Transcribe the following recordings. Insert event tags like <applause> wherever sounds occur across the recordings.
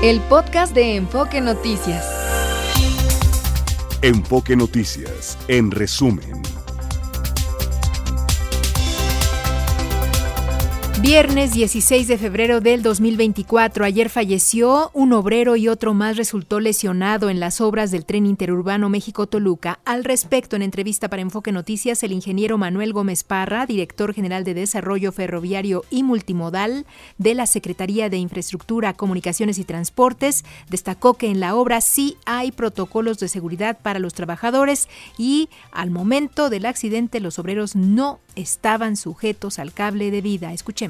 El podcast de Enfoque Noticias. Enfoque Noticias, en resumen. Viernes 16 de febrero del 2024. Ayer falleció un obrero y otro más resultó lesionado en las obras del tren interurbano México-Toluca. Al respecto, en entrevista para Enfoque Noticias, el ingeniero Manuel Gómez Parra, director general de Desarrollo Ferroviario y Multimodal de la Secretaría de Infraestructura, Comunicaciones y Transportes, destacó que en la obra sí hay protocolos de seguridad para los trabajadores y al momento del accidente los obreros no estaban sujetos al cable de vida. Escuchemos.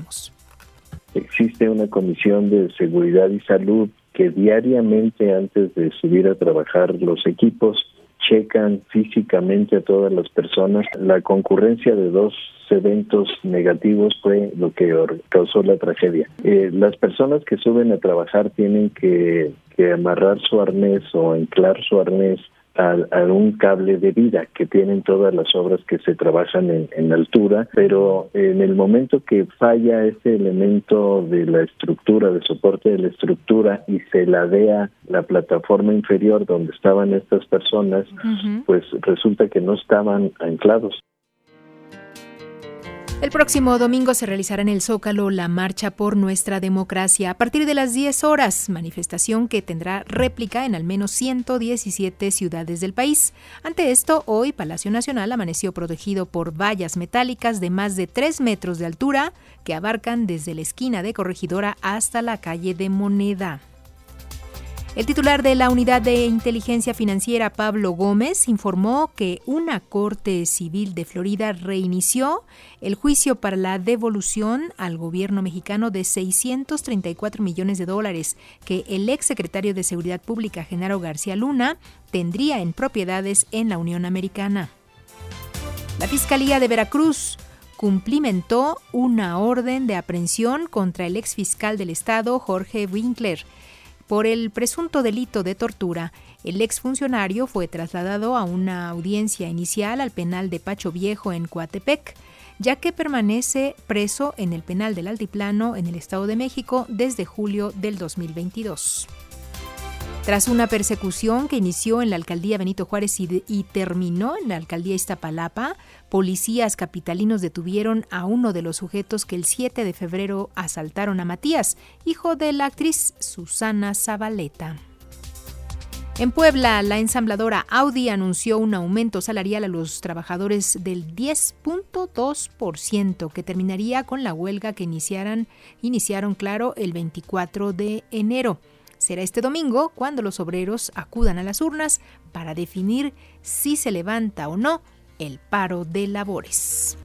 Existe una comisión de seguridad y salud que diariamente antes de subir a trabajar los equipos checan físicamente a todas las personas. La concurrencia de dos eventos negativos fue lo que causó la tragedia. Eh, las personas que suben a trabajar tienen que, que amarrar su arnés o anclar su arnés a, un cable de vida que tienen todas las obras que se trabajan en, en, altura, pero en el momento que falla ese elemento de la estructura, de soporte de la estructura y se ladea la plataforma inferior donde estaban estas personas, pues resulta que no estaban anclados. El próximo domingo se realizará en el Zócalo la Marcha por Nuestra Democracia a partir de las 10 horas, manifestación que tendrá réplica en al menos 117 ciudades del país. Ante esto, hoy Palacio Nacional amaneció protegido por vallas metálicas de más de 3 metros de altura que abarcan desde la esquina de Corregidora hasta la calle de Moneda. El titular de la Unidad de Inteligencia Financiera, Pablo Gómez, informó que una Corte Civil de Florida reinició el juicio para la devolución al gobierno mexicano de 634 millones de dólares que el ex secretario de Seguridad Pública, Genaro García Luna, tendría en propiedades en la Unión Americana. La Fiscalía de Veracruz cumplimentó una orden de aprehensión contra el ex fiscal del Estado, Jorge Winkler, por el presunto delito de tortura, el exfuncionario fue trasladado a una audiencia inicial al penal de Pacho Viejo en Coatepec, ya que permanece preso en el penal del Altiplano en el Estado de México desde julio del 2022. Tras una persecución que inició en la alcaldía Benito Juárez y, terminó en la alcaldía Iztapalapa, policías capitalinos detuvieron a uno de los sujetos que el 7 de febrero asaltaron a Matías, hijo de la actriz Susana Zabaleta. En Puebla, la ensambladora Audi anunció un aumento salarial a los trabajadores del 10.2% que terminaría con la huelga que iniciaron, claro, el 24 de enero. Será este domingo cuando los obreros acudan a las urnas para definir si se levanta o no el paro de labores.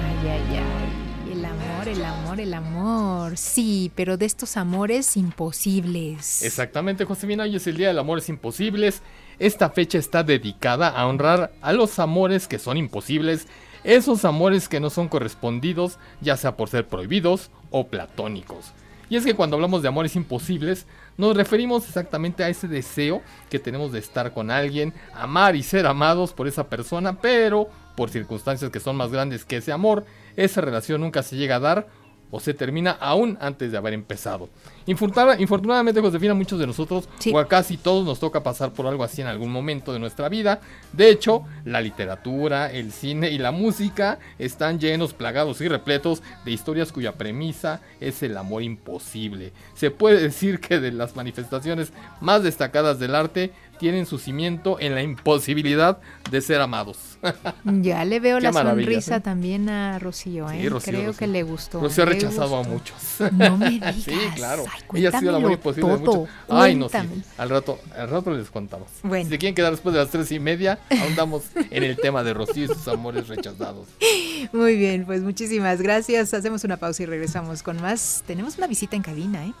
Ay, ay, ay. El amor, el amor, el amor. Sí, pero de estos amores imposibles. Exactamente, Josefina. Hoy es el Día del Amores Imposibles. Esta fecha está dedicada a honrar a los amores que son imposibles esos amores que no son correspondidos, ya sea por ser prohibidos o platónicos. Y es que cuando hablamos de amores imposibles, nos referimos exactamente a ese deseo que tenemos de estar con alguien, amar y ser amados por esa persona, pero por circunstancias que son más grandes que ese amor, esa relación nunca se llega a dar o se termina aún antes de haber empezado. infortunadamente, Josefina, muchos de nosotros, o a casi todos, nos toca pasar por algo así en algún momento de nuestra vida. De hecho, la literatura, el cine y la música están llenos, plagados y repletos de historias cuya premisa es el amor imposible. Se puede decir que de las manifestaciones más destacadas del arte tienen su cimiento en la imposibilidad de ser amados. <laughs> ya le veo la sonrisa ¿eh? también a Rocío, ¿eh? Creo que le gustó. Rocío ha rechazado a muchos. <laughs> No me <laughs> digas. sí, claro. Ella ha sido la muy imposible de muchos. Ay, no, sí. Al rato, al rato les contamos. Bueno. Si se quieren quedar después de las tres y media, ahondamos en el tema de Rocío y sus amores rechazados. Muy bien, pues muchísimas gracias. Hacemos una pausa y regresamos con más. Tenemos una visita en cabina, ¿eh?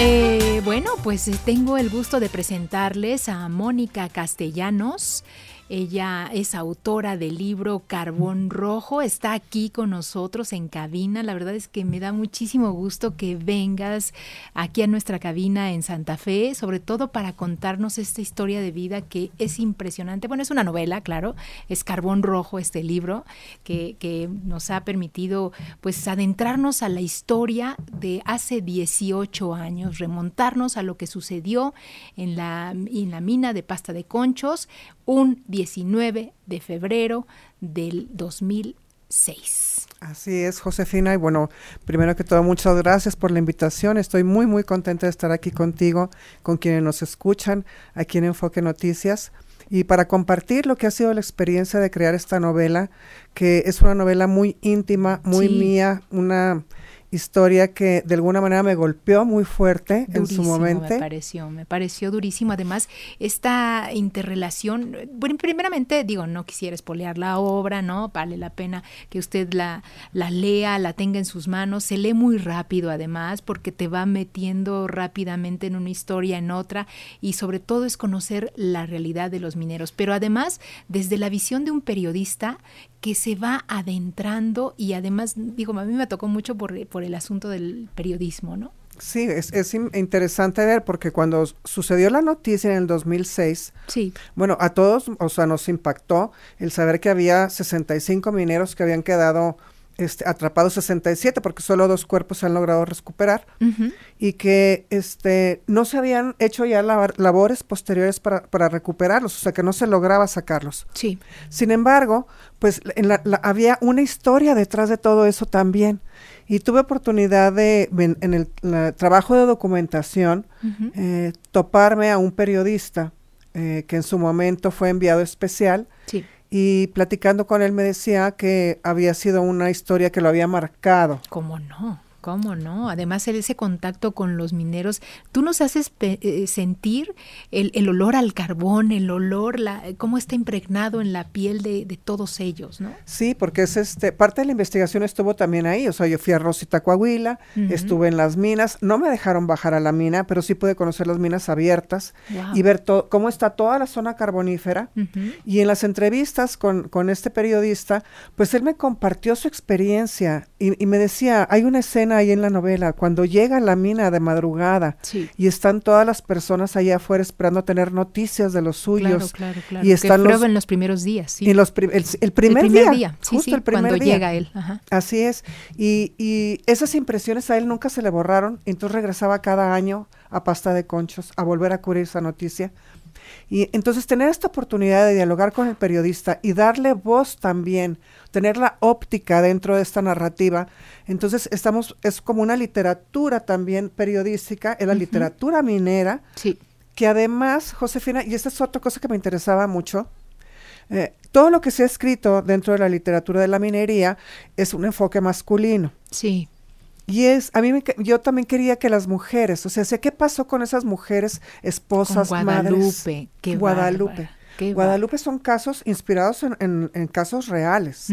Eh, bueno, pues eh, tengo el gusto de presentarles a Mónica Castellanos. Ella es autora del libro Carbón Rojo, está aquí con nosotros en cabina. La verdad es que me da muchísimo gusto que vengas aquí a nuestra cabina en Santa Fe, sobre todo para contarnos esta historia de vida que es impresionante. Bueno, es una novela, claro, es Carbón Rojo este libro que, nos ha permitido pues adentrarnos a la historia de hace 18 años, remontarnos a lo que sucedió en la, en la mina de pasta de conchos, un 19 de febrero del 2006. Así es, Josefina. Y bueno, primero que todo, muchas gracias por la invitación. Estoy muy, muy contenta de estar aquí contigo, con quienes nos escuchan aquí en Enfoque Noticias. Y para compartir lo que ha sido la experiencia de crear esta novela, que es una novela muy íntima, muy mía, una historia que de alguna manera me golpeó muy fuerte en su momento. Me pareció, me pareció durísimo. Además, esta interrelación, bueno, primeramente digo, no quisiera espolear la obra, ¿no? Vale la pena que usted la, la lea, la tenga en sus manos. Se lee muy rápido además, porque te va metiendo rápidamente en una historia, en otra, y sobre todo es conocer la realidad de los mineros. Pero además, desde la visión de un periodista que se va adentrando y además, digo, a mí me tocó mucho por, por el asunto del periodismo, ¿no? Sí, es, es, interesante ver porque cuando sucedió la noticia en el 2006, sí. bueno, a todos, o sea, nos impactó el saber que había 65 mineros que habían quedado este, atrapados 67 porque solo dos cuerpos se han logrado recuperar y que este, no se habían hecho ya labores posteriores para, para, recuperarlos, o sea que no se lograba sacarlos. Sí. Sin embargo, pues en la, había una historia detrás de todo eso también. Y tuve oportunidad de, en, el trabajo de documentación, eh, toparme a un periodista eh, que en su momento fue enviado especial. Sí y platicando con él me decía que había sido una historia que lo había marcado. ¿Cómo no? ¿Cómo no? Además, ese contacto con los mineros, tú nos haces eh, sentir el, olor al carbón, el olor, la, cómo está impregnado en la piel de, todos ellos, ¿no? Sí, porque es este, parte de la investigación estuvo también ahí. O sea, yo fui a Rosita Coahuila, estuve en las minas, no me dejaron bajar a la mina, pero sí pude conocer las minas abiertas y ver cómo está toda la zona carbonífera. Y en las entrevistas con, con, este periodista, pues él me compartió su experiencia y, y me decía, hay una escena ahí en la novela, cuando llega la mina de madrugada y están todas las personas allá afuera esperando tener noticias de los suyos. Claro, claro, Y están los, en los primeros días, sí. En los el, primer día, justo el primer cuando llega él. Así es. Y, y esas impresiones a él nunca se le borraron, entonces regresaba cada año a pasta de conchos a volver a cubrir esa noticia y entonces tener esta oportunidad de dialogar con el periodista y darle voz también, tener la óptica dentro de esta narrativa, entonces estamos, es como una literatura también periodística, es la literatura minera, sí. que además, Josefina, y esta es otra cosa que me interesaba mucho, eh, todo lo que se ha escrito dentro de la literatura de la minería es un enfoque masculino. Sí. Y es, a mí me, yo también quería que las mujeres, o sea, ¿qué pasó con esas mujeres esposas, Guadalupe, madres? Guadalupe. Guadalupe son casos inspirados en, en, casos reales.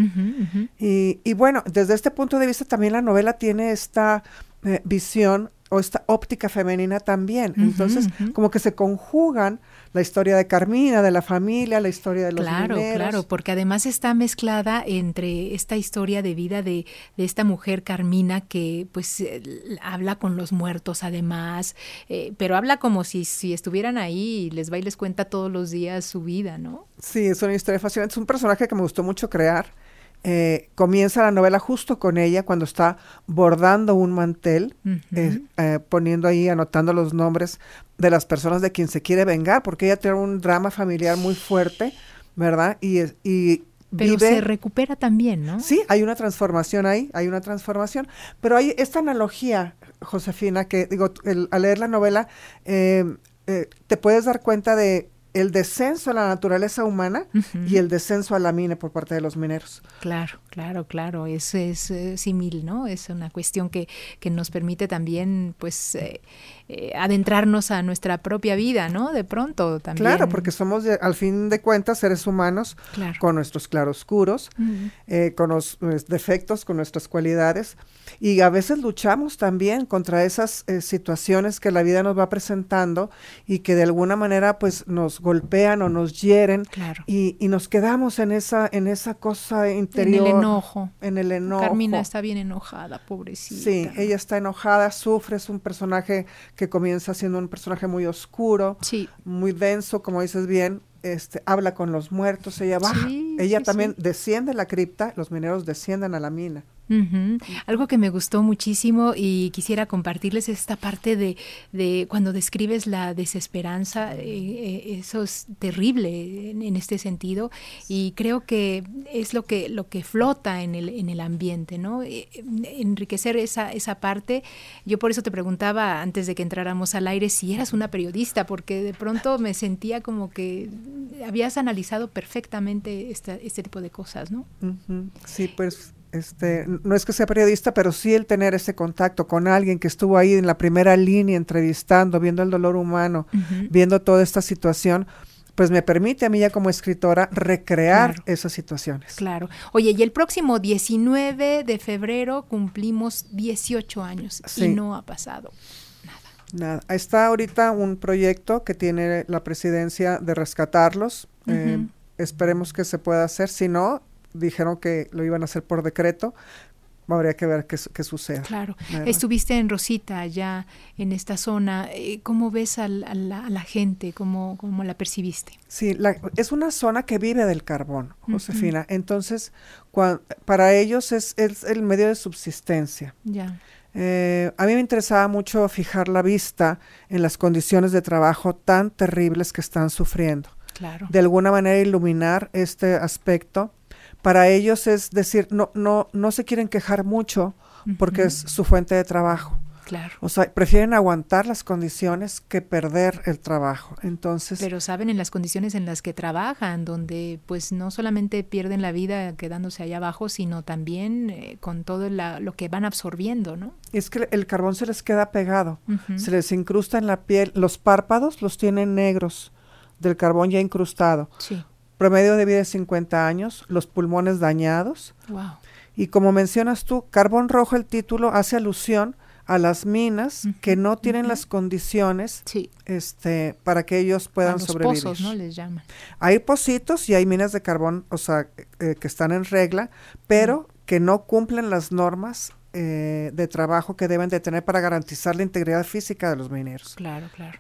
Y, y, bueno, desde este punto de vista también la novela tiene esta eh, visión o esta óptica femenina también. Entonces, como que se conjugan la historia de Carmina, de la familia, la historia de los Claro, claro, porque además está mezclada entre esta historia de vida de, de esta mujer Carmina que pues eh, habla con los muertos además, eh, pero habla como si, si estuvieran ahí y les va y les cuenta todos los días su vida, ¿no? Sí, es una historia fascinante. Es un personaje que me gustó mucho crear eh, comienza la novela justo con ella cuando está bordando un mantel, eh, eh, poniendo ahí, anotando los nombres de las personas de quien se quiere vengar, porque ella tiene un drama familiar muy fuerte, ¿verdad? Y, y pero se recupera también, ¿no? Sí, hay una transformación ahí, hay una transformación. Pero hay esta analogía, Josefina, que digo, al leer la novela, te puedes dar cuenta de el descenso a la naturaleza humana y el descenso a la mina por parte de los mineros. Claro, claro, claro, es, es eh, ¿no? Es una cuestión que, que nos permite también, pues, eh, eh, adentrarnos a nuestra propia vida, ¿no? De pronto también. Claro, porque somos, al fin de cuentas, seres humanos con nuestros claroscuros, con los, defectos, con nuestras cualidades, y a veces luchamos también contra esas situaciones que la vida nos va presentando y que de alguna manera, pues, nos golpean o nos hieren y, y, nos quedamos en esa, en esa cosa interior. En el enojo. En el enojo. Carmina está bien enojada, pobrecita. Sí, ella está enojada, sufre, es un personaje que comienza siendo un personaje muy oscuro, muy denso, como dices bien, este, habla con los muertos, ella baja, ella también desciende la cripta, los mineros descienden a la mina. Algo que me gustó muchísimo y quisiera compartirles esta parte de, de cuando describes la desesperanza, eh, eh, eso es terrible en, este sentido y creo que es lo que, lo que flota en el, en el ambiente, ¿no? Eh, enriquecer esa, esa parte. Yo por eso te preguntaba antes de que entráramos al aire si eras una periodista, porque de pronto me sentía como que habías analizado perfectamente este tipo de cosas, ¿no? Sí, pues este, no es que sea periodista, pero sí el tener ese contacto con alguien que estuvo ahí en la primera línea entrevistando, viendo el dolor humano, viendo toda esta situación, pues me permite a mí ya como escritora recrear esas situaciones. Claro. Oye, y el próximo 19 de febrero cumplimos 18 años y no ha pasado nada. Nada. Está ahorita un proyecto que tiene la presidencia de rescatarlos. Eh, esperemos que se pueda hacer. Si no, dijeron que lo iban a hacer por decreto. Habría que ver qué, qué sucede. Claro. Estuviste en Rosita, allá en esta zona. Eh, ¿Cómo ves a la, gente? ¿Cómo, ¿Cómo, la percibiste? Sí, es una zona que vive del carbón, Josefina. Entonces, para ellos es, el medio de subsistencia. Ya. Eh, a mí me interesaba mucho fijar la vista en las condiciones de trabajo tan terribles que están sufriendo. Claro. De alguna manera iluminar este aspecto para ellos es decir, no, no, no se quieren quejar mucho porque es su fuente de trabajo. Claro. O sea, prefieren aguantar las condiciones que perder el trabajo. Entonces. Pero saben en las condiciones en las que trabajan, donde pues no solamente pierden la vida quedándose allá abajo, sino también eh, con todo lo que van absorbiendo, ¿no? Es que el carbón se les queda pegado, se les incrusta en la piel, los párpados los tienen negros del carbón ya incrustado. Sí promedio de vida de 50 años, los pulmones dañados. Y como mencionas tú, carbón rojo, el título hace alusión a las minas que no tienen las condiciones este, para que ellos puedan a los sobrevivir. Pozos, ¿no? Les llaman. Hay pocitos y hay minas de carbón, o sea, eh, que están en regla, pero que no cumplen las normas eh, de trabajo que deben de tener para garantizar la integridad física de los mineros. Claro, claro.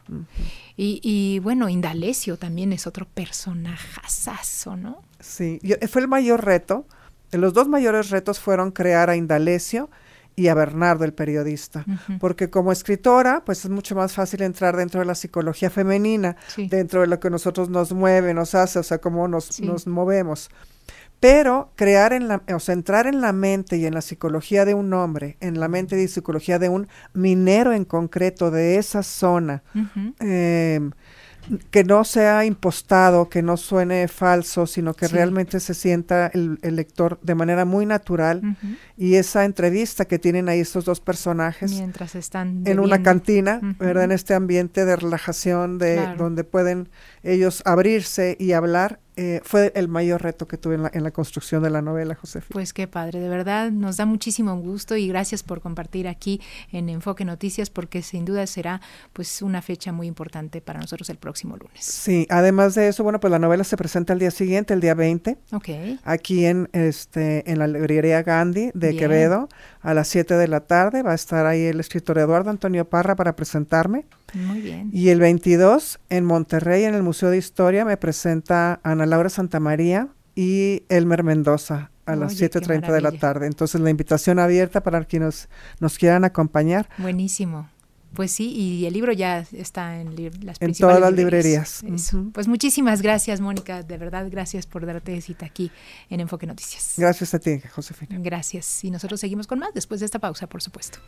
y, y, bueno, Indalecio también es otro personajazazo, ¿no? Sí, fue el mayor reto. Los dos mayores retos fueron crear a Indalecio y a Bernardo, el periodista. Porque como escritora, pues es mucho más fácil entrar dentro de la psicología femenina, dentro de lo que nosotros nos mueve, nos hace, o sea, cómo nos, nos movemos. Pero crear en la, o sea, entrar en la mente y en la psicología de un hombre, en la mente y psicología de un minero en concreto de esa zona, que no sea impostado, que no suene falso, sino que realmente se sienta el, lector de manera muy natural. Y esa entrevista que tienen ahí estos dos personajes. Mientras están. En una cantina, ¿verdad? En este ambiente de relajación, de donde pueden ellos abrirse y hablar eh, fue el mayor reto que tuve en la, en la construcción de la novela, José. Pues qué padre, de verdad nos da muchísimo gusto y gracias por compartir aquí en Enfoque Noticias porque sin duda será pues una fecha muy importante para nosotros el próximo lunes. Sí, además de eso, bueno, pues la novela se presenta el día siguiente, el día 20. Ok. Aquí en este en la librería Gandhi de Quevedo a las 7 de la tarde va a estar ahí el escritor Eduardo Antonio Parra para presentarme. Muy bien. Y el 22 en Monterrey, en el Museo de Historia, me presenta Ana Laura Santamaría y Elmer Mendoza a las 7.30 de la tarde. Entonces la invitación abierta para quienes nos quieran acompañar. Buenísimo. Pues sí, y el libro ya está en las En todas las librerías. Pues muchísimas gracias, Mónica. De verdad, gracias por darte cita aquí en Enfoque Noticias. Gracias a ti, Josefina. Gracias. Y nosotros seguimos con más después de esta pausa, por supuesto.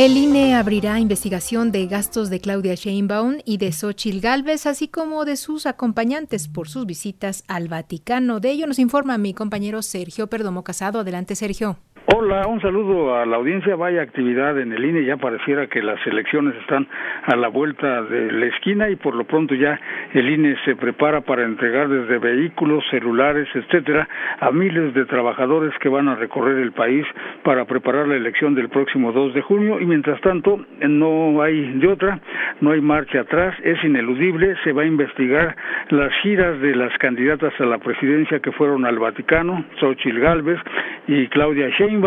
El INE abrirá investigación de gastos de Claudia Sheinbaum y de Xochil Gálvez, así como de sus acompañantes por sus visitas al Vaticano. De ello nos informa mi compañero Sergio Perdomo Casado. Adelante, Sergio. Hola, un saludo a la audiencia. Vaya actividad en el INE. Ya pareciera que las elecciones están a la vuelta de la esquina y por lo pronto ya el INE se prepara para entregar desde vehículos, celulares, etcétera, a miles de trabajadores que van a recorrer el país para preparar la elección del próximo 2 de junio. Y mientras tanto, no hay de otra, no hay marcha atrás, es ineludible. Se va a investigar las giras de las candidatas a la presidencia que fueron al Vaticano, Xochitl Galvez y Claudia Sheinbaum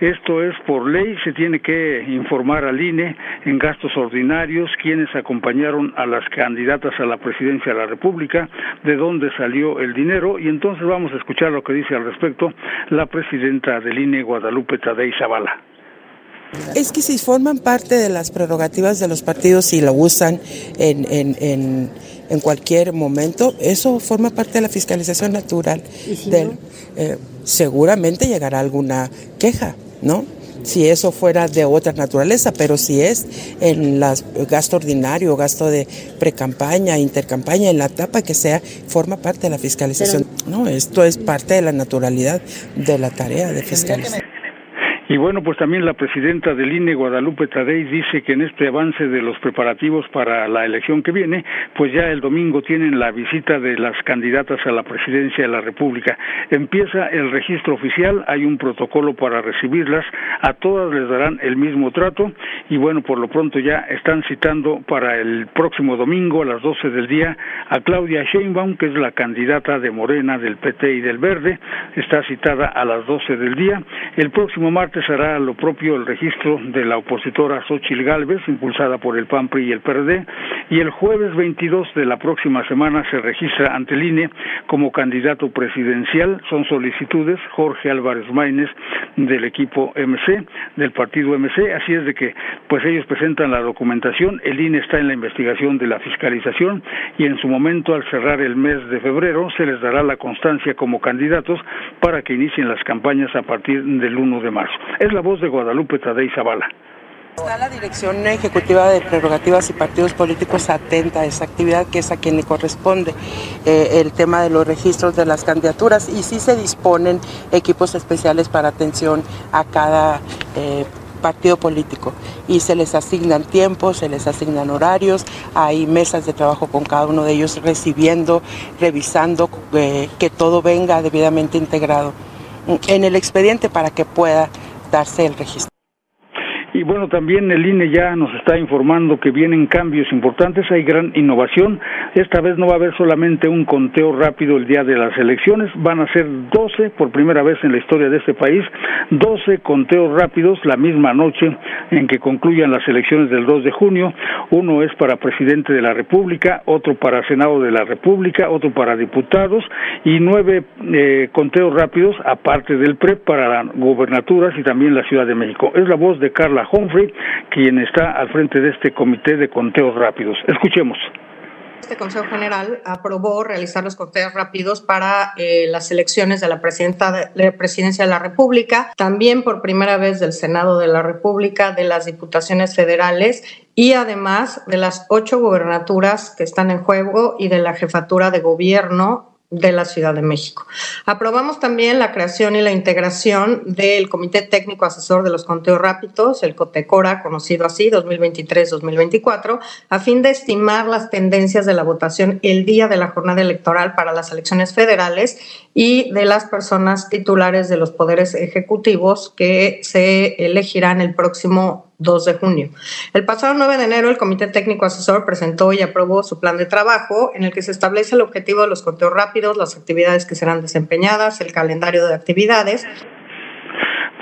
esto es por ley, se tiene que informar al INE en gastos ordinarios quienes acompañaron a las candidatas a la presidencia de la República, de dónde salió el dinero y entonces vamos a escuchar lo que dice al respecto la presidenta del INE, Guadalupe Tadei Zavala. Es que si forman parte de las prerrogativas de los partidos y lo usan en, en, en, cualquier momento, eso forma parte de la fiscalización natural. del, eh, seguramente llegará alguna queja, ¿no? si eso fuera de otra naturaleza, pero si es en las gasto ordinario, gasto de precampaña, intercampaña, en la etapa que sea, forma parte de la fiscalización. no, esto es parte de la naturalidad de la tarea de fiscalización. Y bueno, pues también la presidenta del INE, Guadalupe Tadei, dice que en este avance de los preparativos para la elección que viene, pues ya el domingo tienen la visita de las candidatas a la presidencia de la República. Empieza el registro oficial, hay un protocolo para recibirlas, a todas les darán el mismo trato y bueno, por lo pronto ya están citando para el próximo domingo a las 12 del día a Claudia Sheinbaum, que es la candidata de Morena, del PT y del Verde, está citada a las 12 del día. El próximo martes será lo propio el registro de la opositora Xochil Gálvez, impulsada por el PAN, y el PRD, y el jueves 22 de la próxima semana se registra ante el INE como candidato presidencial. Son solicitudes Jorge Álvarez Maínez del equipo MC, del partido MC, así es de que pues ellos presentan la documentación, el INE está en la investigación de la fiscalización y en su momento al cerrar el mes de febrero se les dará la constancia como candidatos para que inicien las campañas a partir del 1 de marzo. Es la voz de Guadalupe Tadei Zavala. Está la Dirección Ejecutiva de Prerrogativas y Partidos Políticos atenta a esa actividad que es a quien le corresponde eh, el tema de los registros de las candidaturas y sí se disponen equipos especiales para atención a cada eh, partido político y se les asignan tiempos, se les asignan horarios, hay mesas de trabajo con cada uno de ellos recibiendo, revisando eh, que todo venga debidamente integrado en el expediente para que pueda el registro. Y bueno, también el INE ya nos está informando que vienen cambios importantes, hay gran innovación. Esta vez no va a haber solamente un conteo rápido el día de las elecciones, van a ser 12 por primera vez en la historia de este país, 12 conteos rápidos la misma noche en que concluyan las elecciones del 2 de junio. Uno es para presidente de la República, otro para Senado de la República, otro para diputados y nueve eh, conteos rápidos aparte del PREP para las gobernaturas y también la Ciudad de México. Es la voz de Carla Humphrey, quien está al frente de este comité de conteos rápidos. Escuchemos. Este Consejo General aprobó realizar los conteos rápidos para eh, las elecciones de la, presidenta de la presidencia de la República, también por primera vez del Senado de la República, de las diputaciones federales y además de las ocho gobernaturas que están en juego y de la jefatura de gobierno de la Ciudad de México. Aprobamos también la creación y la integración del Comité Técnico Asesor de los Conteos Rápidos, el COTECORA, conocido así, 2023-2024, a fin de estimar las tendencias de la votación el día de la jornada electoral para las elecciones federales y de las personas titulares de los poderes ejecutivos que se elegirán el próximo 2 de junio. El pasado 9 de enero, el Comité Técnico Asesor presentó y aprobó su plan de trabajo en el que se establece el objetivo de los conteos rápidos, las actividades que serán desempeñadas, el calendario de actividades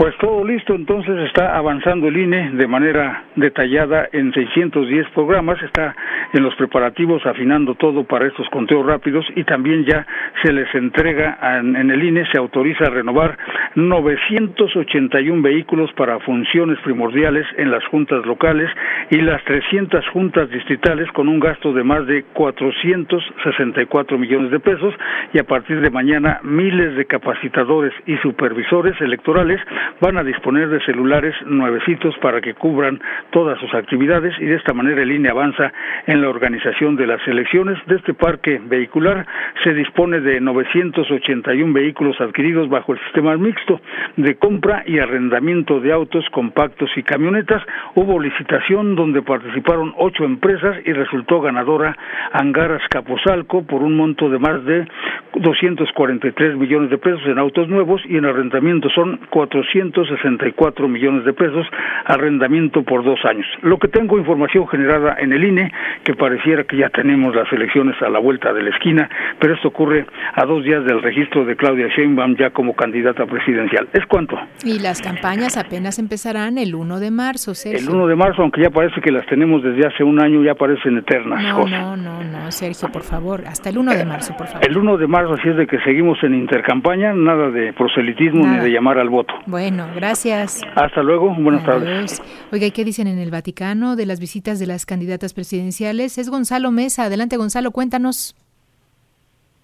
pues todo listo, entonces está avanzando el INE de manera detallada en 610 programas, está en los preparativos afinando todo para estos conteos rápidos y también ya se les entrega en, el INE, se autoriza a renovar 981 vehículos para funciones primordiales en las juntas locales y las 300 juntas distritales con un gasto de más de 464 millones de pesos y a partir de mañana miles de capacitadores y supervisores electorales van a disponer de celulares nuevecitos para que cubran todas sus actividades y de esta manera el INE avanza en la organización de las elecciones. De este parque vehicular se dispone de 981 vehículos adquiridos bajo el sistema mixto de compra y arrendamiento de autos compactos y camionetas. Hubo licitación donde participaron ocho empresas y resultó ganadora Angaras Capozalco por un monto de más de 243 millones de pesos en autos nuevos y en arrendamiento son 464 millones de pesos, arrendamiento por dos años. Lo que tengo información generada en el INE, que pareciera que ya tenemos las elecciones a la vuelta de la esquina, pero esto ocurre a dos días del registro de Claudia Sheinbaum ya como candidata presidencial. ¿Es cuánto? Y las campañas apenas empezarán el 1 de marzo, Sergio. El 1 de marzo, aunque ya parece que las tenemos desde hace un año, ya parecen eternas. No, no, no, no, Sergio, por favor, hasta el 1 de marzo, por favor. El 1 de marzo, así es de que seguimos en intercampaña, nada de proselitismo ni de llamar al voto. Bueno, gracias. Hasta luego, buenas tardes. Oiga, ¿y qué dicen en el Vaticano de las visitas de las candidatas presidenciales? Es Gonzalo Mesa. Adelante, Gonzalo, cuéntanos.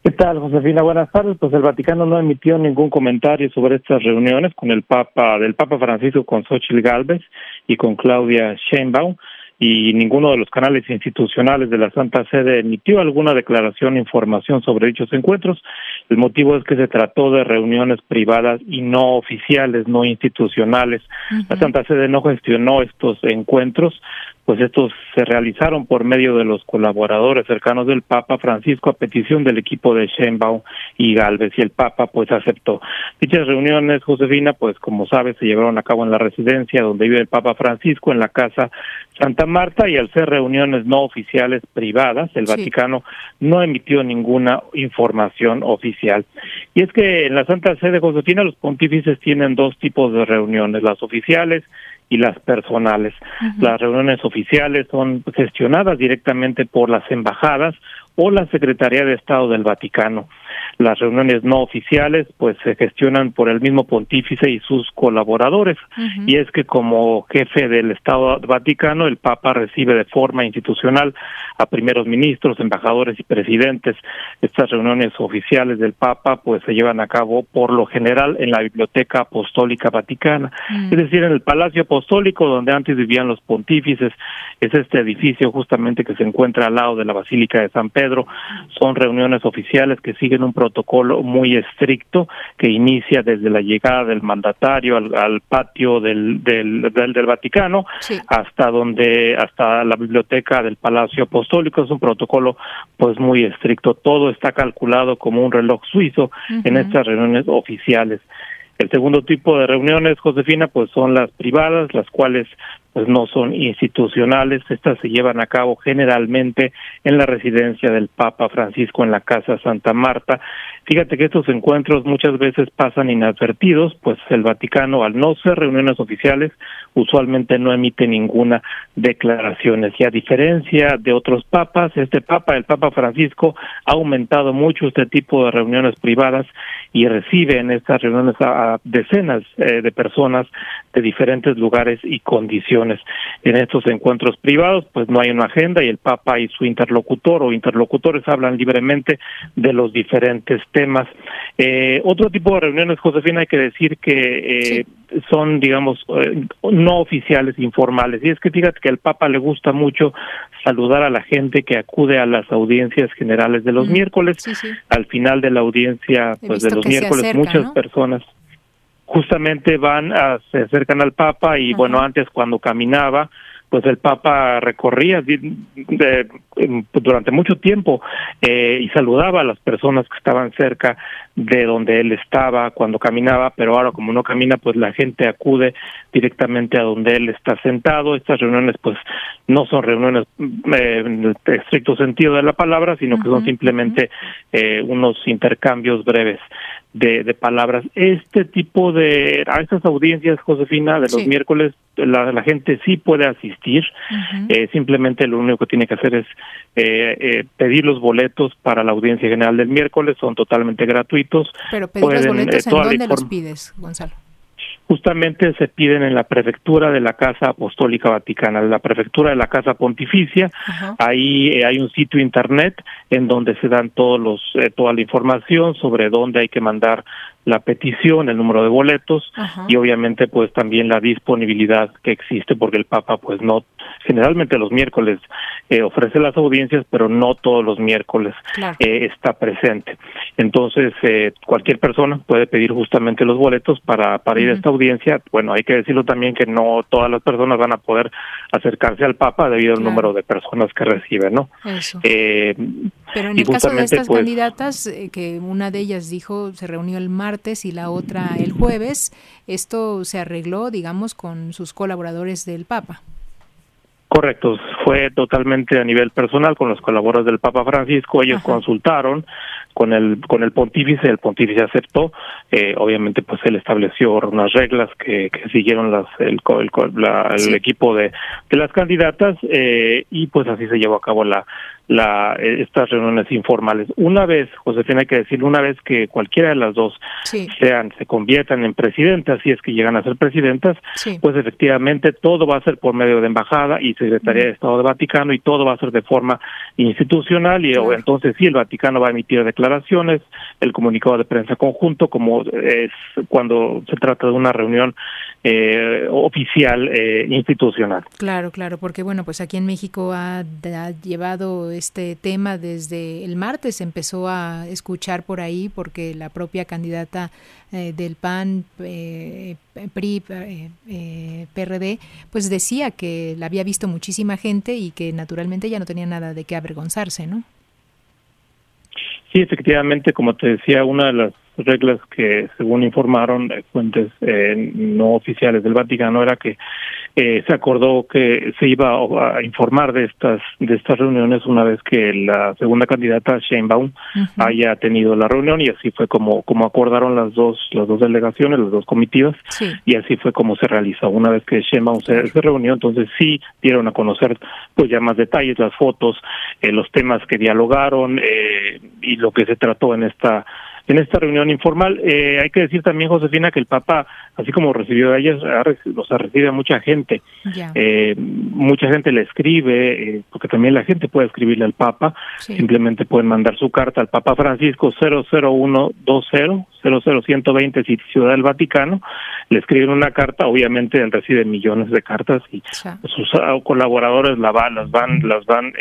¿Qué tal, Josefina? Buenas tardes. Pues el Vaticano no emitió ningún comentario sobre estas reuniones con el Papa, del Papa Francisco con Xochitl Galvez y con Claudia Sheinbaum y ninguno de los canales institucionales de la Santa Sede emitió alguna declaración o información sobre dichos encuentros. El motivo es que se trató de reuniones privadas y no oficiales, no institucionales. La Santa Sede no gestionó estos encuentros, pues estos se realizaron por medio de los colaboradores cercanos del Papa Francisco a petición del equipo de Sheinbaum y Galvez y el Papa pues aceptó. Dichas reuniones, Josefina, pues como sabes, se llevaron a cabo en la residencia donde vive el Papa Francisco en la casa Santa Marta y al ser reuniones no oficiales privadas, el Vaticano no emitió ninguna información oficial. Y es que en la Santa Sede Josefina los pontífices tienen dos tipos de reuniones, las oficiales y las personales. Las reuniones oficiales son gestionadas directamente por las embajadas o la Secretaría de Estado del Vaticano. Las reuniones no oficiales pues se gestionan por el mismo pontífice y sus colaboradores y es que como jefe del Estado Vaticano el Papa recibe de forma institucional a primeros ministros, embajadores y presidentes. Estas reuniones oficiales del Papa pues se llevan a cabo por lo general en la Biblioteca Apostólica Vaticana, es decir, en el Palacio Apostólico donde antes vivían los pontífices. Es este edificio justamente que se encuentra al lado de la Basílica de San Pedro. Son reuniones oficiales que siguen un protocolo muy estricto que inicia desde la llegada del mandatario al, patio del, del, del, Vaticano hasta donde hasta la biblioteca del Palacio Apostólico. Es un protocolo pues muy estricto. Todo está calculado como un reloj suizo en estas reuniones oficiales. El segundo tipo de reuniones, Josefina, pues son las privadas, las cuales pues no son institucionales, estas se llevan a cabo generalmente en la residencia del Papa Francisco en la Casa Santa Marta. Fíjate que estos encuentros muchas veces pasan inadvertidos, pues el Vaticano al no ser reuniones oficiales usualmente no emite ninguna declaración. Y a diferencia de otros papas, este papa, el Papa Francisco, ha aumentado mucho este tipo de reuniones privadas y recibe en estas reuniones a, decenas eh, de personas de diferentes lugares y condiciones. En estos encuentros privados, pues no hay una agenda y el Papa y su interlocutor o interlocutores hablan libremente de los diferentes temas. Eh, otro tipo de reuniones, Josefina, hay que decir que eh, son, digamos, eh, no oficiales, informales. Y es que fíjate que al Papa le gusta mucho saludar a la gente que acude a las audiencias generales de los miércoles. Al final de la audiencia, pues de los miércoles, muchas personas justamente van a, se acercan al Papa y bueno, antes cuando caminaba, pues el Papa recorría durante mucho tiempo eh, y saludaba a las personas que estaban cerca de donde él estaba cuando caminaba, pero ahora como no camina, pues la gente acude directamente a donde él está sentado. Estas reuniones pues no son reuniones eh, en el estricto sentido de la palabra, sino que son simplemente eh, unos intercambios breves de, de, palabras. Este tipo de, a estas audiencias, Josefina, de los miércoles, la, la, gente sí puede asistir, eh, simplemente lo único que tiene que hacer es eh, eh, pedir los boletos para la audiencia general del miércoles, son totalmente gratuitos. Pero pedir los boletos, ¿en dónde los pides, Gonzalo? Justamente se piden en la prefectura de la Casa Apostólica Vaticana, la prefectura de la Casa Pontificia. Ahí eh, hay un sitio internet en donde se dan todos los eh, toda la información sobre dónde hay que mandar la petición, el número de boletos y obviamente pues también la disponibilidad que existe porque el Papa pues no generalmente los miércoles eh, ofrece las audiencias pero no todos los miércoles eh, está presente. Entonces eh, cualquier persona puede pedir justamente los boletos para, para ir a esta audiencia. Bueno, hay que decirlo también que no todas las personas van a poder acercarse al Papa debido al número de personas que reciben, ¿no? pero en el caso de estas pues, candidatas, que una de ellas dijo se reunió el martes y la otra el jueves. Esto se arregló, digamos, con sus colaboradores del Papa. Correcto, fue totalmente a nivel personal con los colaboradores del Papa Francisco. Ellos consultaron con el con el pontífice, el pontífice aceptó. Eh, obviamente, pues él estableció unas reglas que, que siguieron las el, el, equipo de, de las candidatas eh, y pues así se llevó a cabo la la, eh, estas reuniones informales. Una vez, Josefina, hay que decir, una vez que cualquiera de las dos sean, se conviertan en presidentas, si es que llegan a ser presidentas, pues efectivamente todo va a ser por medio de embajada y Secretaría de Estado de Vaticano y todo va a ser de forma institucional y entonces sí, el Vaticano va a emitir declaraciones, el comunicado de prensa conjunto, como es cuando se trata de una reunión eh, oficial eh, institucional. Claro, claro, porque bueno, pues aquí en México ha, llevado este tema desde el martes, empezó a escuchar por ahí porque la propia candidata eh, del PAN, eh, PRI, eh, PRD, pues decía que la había visto muchísima gente y que naturalmente ya no tenía nada de qué avergonzarse, ¿no? Sí, efectivamente, como te decía, una de las reglas que, según informaron fuentes no oficiales del Vaticano, era que eh, se acordó que se iba a informar de estas de estas reuniones una vez que la segunda candidata Sheinbaum haya tenido la reunión y así fue como como acordaron las dos las dos delegaciones las dos comitivas y así fue como se realizó. Una vez que Sheinbaum se, reunió entonces sí dieron a conocer pues ya más detalles las fotos eh, los temas que dialogaron eh, y lo que se trató en esta en esta reunión informal. Eh, hay que decir también, Josefina, que el Papa, así como recibió a ellas, o sea, recibe a mucha gente. Eh, mucha gente le escribe, eh, porque también la gente puede escribirle al Papa. Simplemente pueden mandar su carta al Papa Francisco 00120 00120 Ciudad del Vaticano. Le escriben una carta, obviamente él recibe millones de cartas y sus ah, colaboradores la van, las van, las van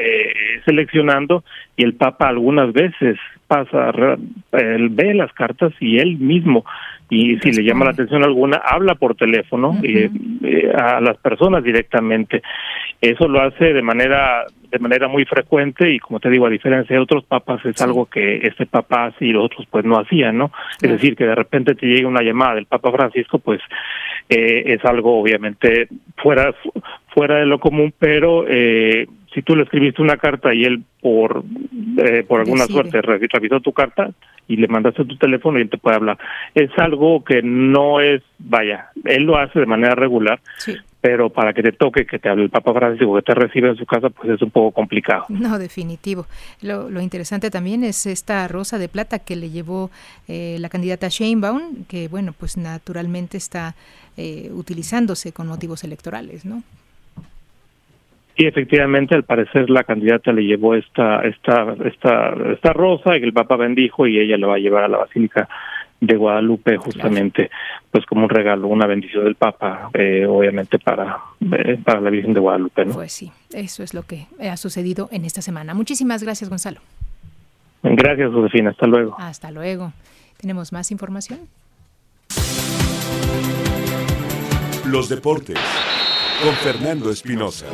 seleccionando y el Papa algunas veces pasa, él ve las cartas y él mismo, y si le llama la atención alguna, habla por teléfono eh, a las personas directamente. Eso lo hace de manera de manera muy frecuente y como te digo, a diferencia de otros papas, es algo que este papa hace y los otros pues no hacían, ¿no? Es decir, que de repente te llegue una llamada del Papa Francisco, pues eh, es algo obviamente fuera fuera de lo común, pero eh, si tú le escribiste una carta y él por eh, por alguna suerte revisó tu carta y le mandaste tu teléfono y él te puede hablar. Es algo que no es, vaya, él lo hace de manera regular, pero para que te toque, que te hable el Papa Francisco, que te reciba en su casa, pues es un poco complicado. No, definitivo. Lo, lo interesante también es esta rosa de plata que le llevó eh, la candidata Sheinbaum, que bueno, pues naturalmente está eh, utilizándose con motivos electorales, ¿no? Y efectivamente, al parecer la candidata le llevó esta esta esta esta rosa y el Papa bendijo y ella lo va a llevar a la Basílica de Guadalupe justamente pues como un regalo, una bendición del Papa, eh, obviamente para, eh, para la Virgen de Guadalupe. ¿no? Pues sí, eso es lo que ha sucedido en esta semana. Muchísimas gracias, Gonzalo. Gracias, Josefina. Hasta luego. Hasta luego. ¿Tenemos más información? Los deportes con Fernando Espinosa.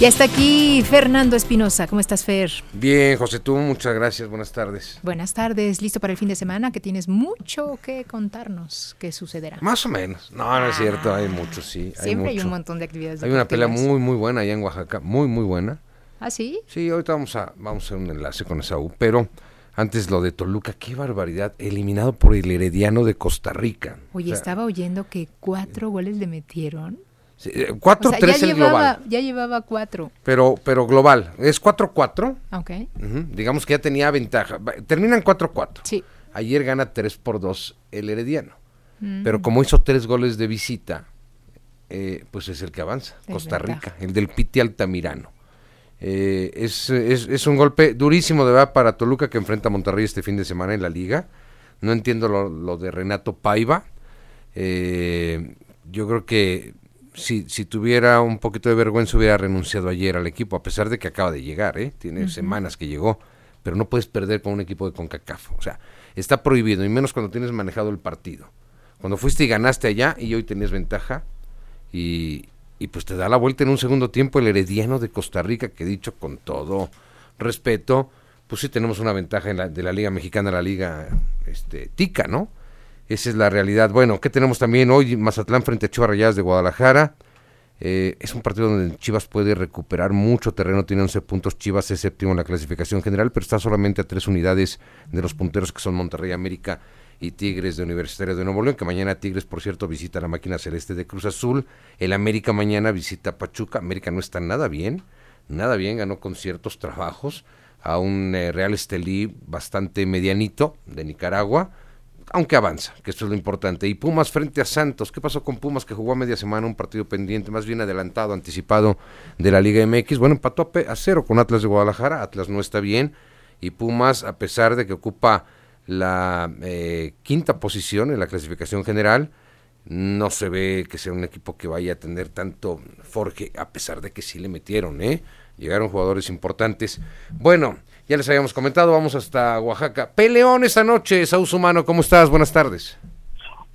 Ya está aquí Fernando Espinosa. ¿Cómo estás, Fer? Bien, José, tú, muchas gracias. Buenas tardes. Buenas tardes. ¿Listo para el fin de semana? Que tienes mucho que contarnos. ¿Qué sucederá? Más o menos. No, no es cierto. Hay mucho, sí. Siempre hay, un montón de actividades. Hay una pelea muy, muy buena allá en Oaxaca. Muy, muy buena. ¿Ah, sí? Sí, ahorita vamos a, vamos a hacer un enlace con esa U. Pero antes lo de Toluca, qué barbaridad. Eliminado por el Herediano de Costa Rica. Oye, estaba oyendo que cuatro goles le metieron. 4-3 el global. Ya llevaba cuatro. Pero, pero global. Es 4-4. Ok. Digamos que ya tenía ventaja. Terminan 4-4. Sí. Ayer gana 3 por 2 el Herediano. Mm. Pero como hizo tres goles de visita, eh, pues es el que avanza. Costa Rica. El del Piti Altamirano. Eh, es, es, un golpe durísimo de verdad para Toluca que enfrenta a Monterrey este fin de semana en la liga. No entiendo lo, de Renato Paiva. Eh, yo creo que si, si tuviera un poquito de vergüenza hubiera renunciado ayer al equipo, a pesar de que acaba de llegar, ¿eh? tiene semanas que llegó, pero no puedes perder con un equipo de CONCACAF. O sea, está prohibido, y menos cuando tienes manejado el partido. Cuando fuiste y ganaste allá y hoy tenías ventaja, y, y pues te da la vuelta en un segundo tiempo el Herediano de Costa Rica, que dicho con todo respeto, pues sí tenemos una ventaja en la, de la Liga Mexicana la Liga este, Tica, ¿no? Esa es la realidad. Bueno, ¿qué tenemos también hoy? Mazatlán frente a Chivas Rayadas de Guadalajara. Eh, es un partido donde Chivas puede recuperar mucho terreno, tiene 11 puntos, Chivas es séptimo en la clasificación general, pero está solamente a tres unidades de los punteros que son Monterrey América y Tigres de Universitario de Nuevo León, que mañana Tigres, por cierto, visita la máquina celeste de Cruz Azul, el América mañana visita Pachuca, América no está nada bien, nada bien, ganó con ciertos trabajos a un eh, Real Estelí bastante medianito de Nicaragua, aunque avanza, que esto es lo importante. Y Pumas frente a Santos, ¿qué pasó con Pumas que jugó a media semana un partido pendiente, más bien adelantado, anticipado de la Liga MX? Bueno, empató a cero con Atlas de Guadalajara, Atlas no está bien, y Pumas, a pesar de que ocupa la eh, quinta posición en la clasificación general, no se ve que sea un equipo que vaya a tener tanto forje, a pesar de que sí le metieron, ¿eh? Llegaron jugadores importantes. Bueno, ya les habíamos comentado, vamos hasta Oaxaca. Peleón esa noche, Saúl Humano, ¿cómo estás? Buenas tardes.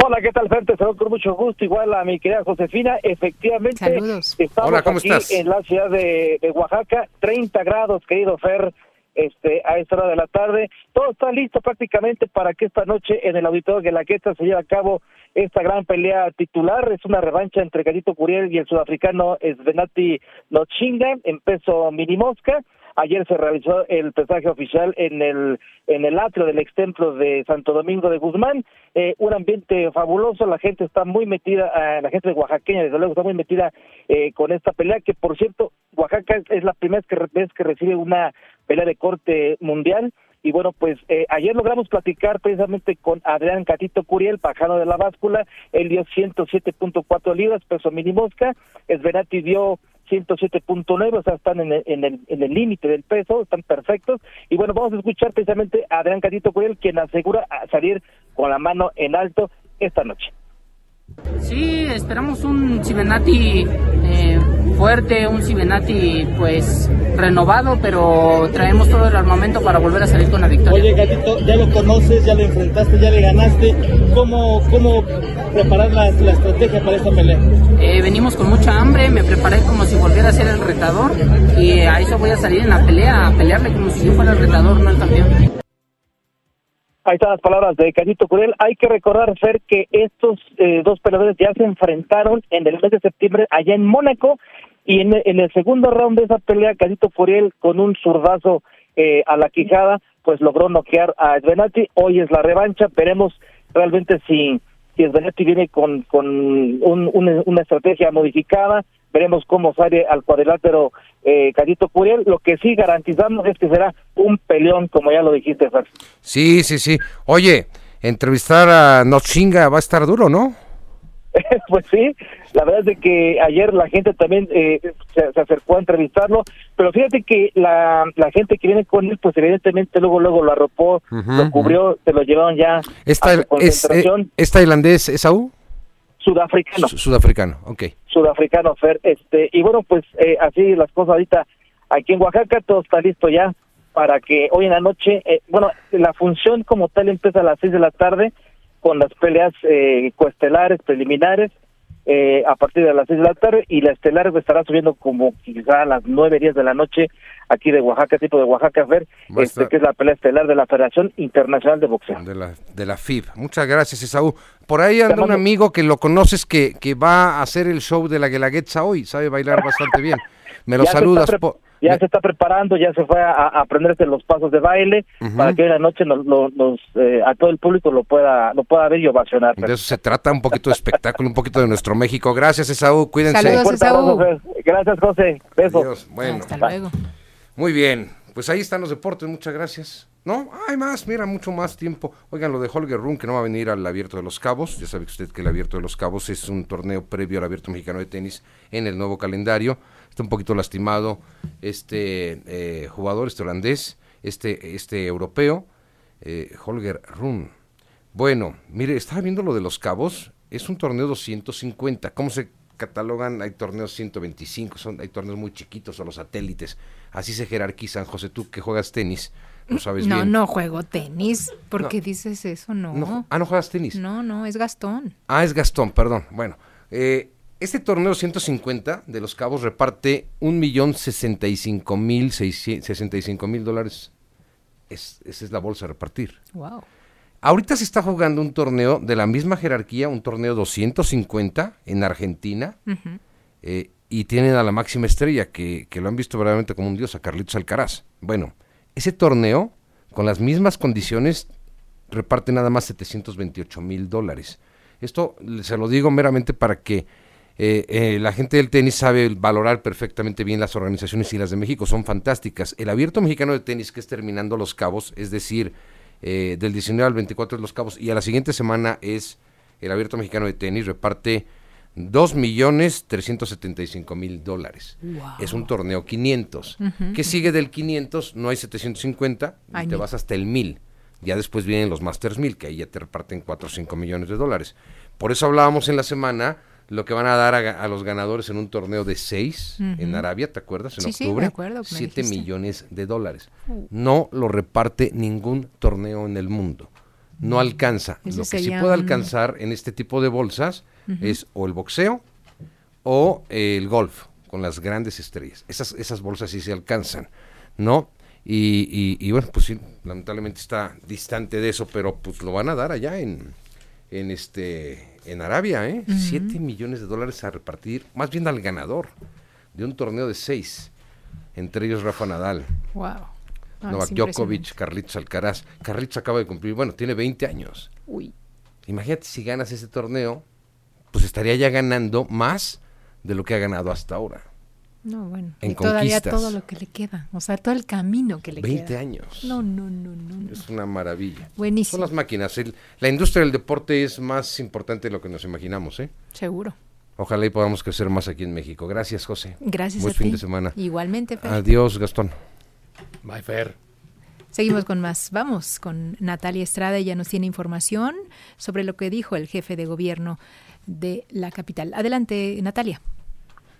Hola, ¿qué tal, Fer? saludo con mucho gusto. Igual a mi querida Josefina. Efectivamente, Saludos. estamos Hola, ¿cómo aquí estás? en la ciudad de, Oaxaca. 30 grados, querido Fer, este, a esta hora de la tarde. Todo está listo prácticamente para que esta noche en el auditorio de la Queta se lleve a cabo esta gran pelea titular. Es una revancha entre Carito Curiel y el sudafricano Svenati Nochinga en peso mini mosca. Ayer se realizó el pesaje oficial en el en el atrio del ex templo de Santo Domingo de Guzmán. Eh, un ambiente fabuloso, la gente está muy metida, eh, la gente de oaxaqueña desde luego está muy metida eh, con esta pelea, que por cierto, Oaxaca es, la primera vez que recibe una pelea de corte mundial. Y bueno, pues eh, ayer logramos platicar precisamente con Adrián Catito Curiel, pajano de la báscula. Él dio 107.4 libras, peso mini mosca. Esverati dio 107.9, o sea, están en el en el límite del peso, están perfectos. Y bueno, vamos a escuchar precisamente a Adrián Catito Curiel, quien asegura salir con la mano en alto esta noche. Sí, esperamos un Cibenati eh, fuerte, un Cibenati pues renovado, pero traemos todo el armamento para volver a salir con la victoria. Oye, Gatito, ya lo conoces, ya lo enfrentaste, ya le ganaste. ¿Cómo, cómo preparar la, estrategia para esta pelea? Eh, venimos con mucha hambre, me preparé como si volviera a ser el retador y a eso voy a salir en la pelea, a pelearle como si yo fuera el retador, no el campeón. Ahí están las palabras de Carito Curiel. Hay que recordar, Fer, que estos eh, dos peleadores ya se enfrentaron en el mes de septiembre allá en Mónaco y en, el segundo round de esa pelea, Carito Curiel con un zurdazo eh, a la quijada, pues logró noquear a Svenati. Hoy es la revancha, veremos realmente si, si Svenati viene con, con una estrategia modificada, veremos cómo sale al cuadrilátero eh, Carito Curiel. Lo que sí garantizamos es que será un peleón, como ya lo dijiste, Fer. Sí, sí, sí. Oye, entrevistar a Nochinga va a estar duro, ¿no? <laughs> pues sí, la verdad es de que ayer la gente también eh, se, acercó a entrevistarlo, pero fíjate que la, la gente que viene con él, pues evidentemente luego luego lo arropó, lo cubrió, se lo llevaron ya ¿Esta, a su concentración. Es, ¿Es tailandés, Esaú? Sudafricano. sudafricano, ok. Sudafricano, Fer. Este, y bueno, pues eh, así las cosas ahorita aquí en Oaxaca, todo está listo ya para que hoy en la noche, eh, bueno, la función como tal empieza a las seis de la tarde con las peleas eh, coestelares, preliminares, eh, a partir de las seis de la tarde y la estelar estará subiendo como quizá a las nueve, diez de la noche aquí de Oaxaca, tipo de Oaxaca, ver, este, que es la pelea estelar de la Federación Internacional de Boxeo. De la, de la FIB. Muchas gracias, Esaú. Por ahí anda un amigo que lo conoces que, que va a hacer el show de la Guelaguetza hoy, sabe bailar bastante bien. Me lo saludas. Ya se está preparando, ya se fue a, aprenderse los pasos de baile para que hoy en la noche nos, eh, a todo el público lo pueda lo pueda ver y ovacionar. De eso se trata, un poquito de espectáculo, un poquito de nuestro México. Gracias, Esaú, cuídense. Saludos, Gracias, José. Besos. Bueno, Hasta luego. Muy bien, pues ahí están los deportes, muchas gracias. No, hay más, mira, mucho más tiempo. Oigan, lo de Holger Run, que no va a venir al Abierto de los Cabos. Ya sabe usted que el Abierto de los Cabos es un torneo previo al Abierto Mexicano de Tenis en el nuevo calendario. Está un poquito lastimado este eh, jugador, este holandés, este, este europeo, eh, Holger Run. Bueno, mire, estaba viendo lo de los Cabos. Es un torneo 250. ¿Cómo se catalogan? Hay torneos 125, son, hay torneos muy chiquitos o los satélites. Así se jerarquizan. José, tú que juegas tenis no, No, juego tenis. ¿Por qué dices eso? No. Ah, ¿no juegas tenis? No, no, es Gastón. Ah, es Gastón, perdón. Bueno, eh, este torneo 150 de los Cabos reparte un millón sesenta y cinco mil dólares. Es, esa es la bolsa a repartir. Wow. Ahorita se está jugando un torneo de la misma jerarquía, un torneo 250 en Argentina, eh, y tienen a la máxima estrella, que, que, lo han visto verdaderamente como un dios, a Carlitos Alcaraz. Bueno, ese torneo, con las mismas condiciones, reparte nada más 728 mil dólares. Esto se lo digo meramente para que eh, eh, la gente del tenis sabe valorar perfectamente bien las organizaciones y las de México son fantásticas. El Abierto Mexicano de Tenis, que es terminando Los Cabos, es decir, eh, del 19 al 24 de Los Cabos, y a la siguiente semana es el Abierto Mexicano de Tenis, reparte dos millones cinco mil dólares. Es un torneo 500. ¿Qué sigue del 500? No hay 750 y te vas hasta el 1000. Ya después vienen los Masters 1000, que ahí ya te reparten 4 o 5 millones de dólares. Por eso hablábamos en la semana lo que van a dar a, los ganadores en un torneo de 6 en Arabia, ¿te acuerdas? En octubre. 7 millones de dólares. Uh. No lo reparte ningún torneo en el mundo. No alcanza. lo que sí puede alcanzar en este tipo de bolsas es o el boxeo o el golf con las grandes estrellas. Esas, esas bolsas sí se alcanzan, ¿no? Y, y, bueno, pues sí, lamentablemente está distante de eso, pero pues lo van a dar allá en, en este en Arabia, ¿eh? Siete millones de dólares a repartir, más bien al ganador de un torneo de seis, entre ellos Rafa Nadal. Wow. Novak Djokovic, Carlitos Alcaraz. Carlitos acaba de cumplir, bueno, tiene 20 años. Uy. Imagínate si ganas ese torneo, pues estaría ya ganando más de lo que ha ganado hasta ahora. No, bueno. En y todavía todo lo que le queda, o sea, todo el camino que le queda. 20 años. No, no, no, no. Es una maravilla. Buenísimo. Son las máquinas. la industria del deporte es más importante de lo que nos imaginamos, ¿eh? Seguro. Ojalá y podamos crecer más aquí en México. Gracias, José. Gracias Buen fin de semana. Igualmente, Fer. Adiós, Gastón. Bye, Fer. Seguimos con más. Vamos con Natalia Estrada. Ella nos tiene información sobre lo que dijo el jefe de gobierno de la capital. Adelante, Natalia.